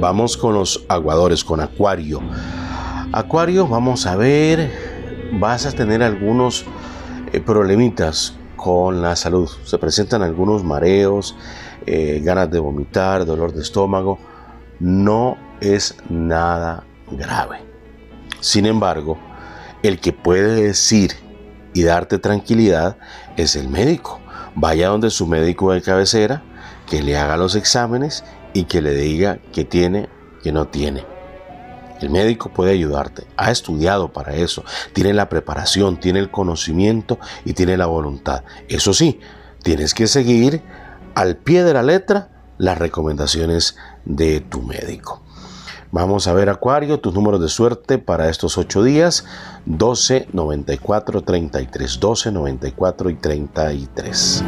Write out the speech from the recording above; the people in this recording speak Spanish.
Vamos con los aguadores, con Acuario. Acuario, vamos a ver, vas a tener algunos eh, problemitas con la salud. Se presentan algunos mareos, eh, ganas de vomitar, dolor de estómago. No es nada grave. Sin embargo, el que puede decir y darte tranquilidad es el médico. Vaya donde su médico de cabecera, que le haga los exámenes y que le diga que tiene, que no tiene. El médico puede ayudarte, ha estudiado para eso, tiene la preparación, tiene el conocimiento y tiene la voluntad. Eso sí, tienes que seguir al pie de la letra las recomendaciones de tu médico. Vamos a ver Acuario, tus números de suerte para estos ocho días, 12, 94, 33, 12, 94 y 33.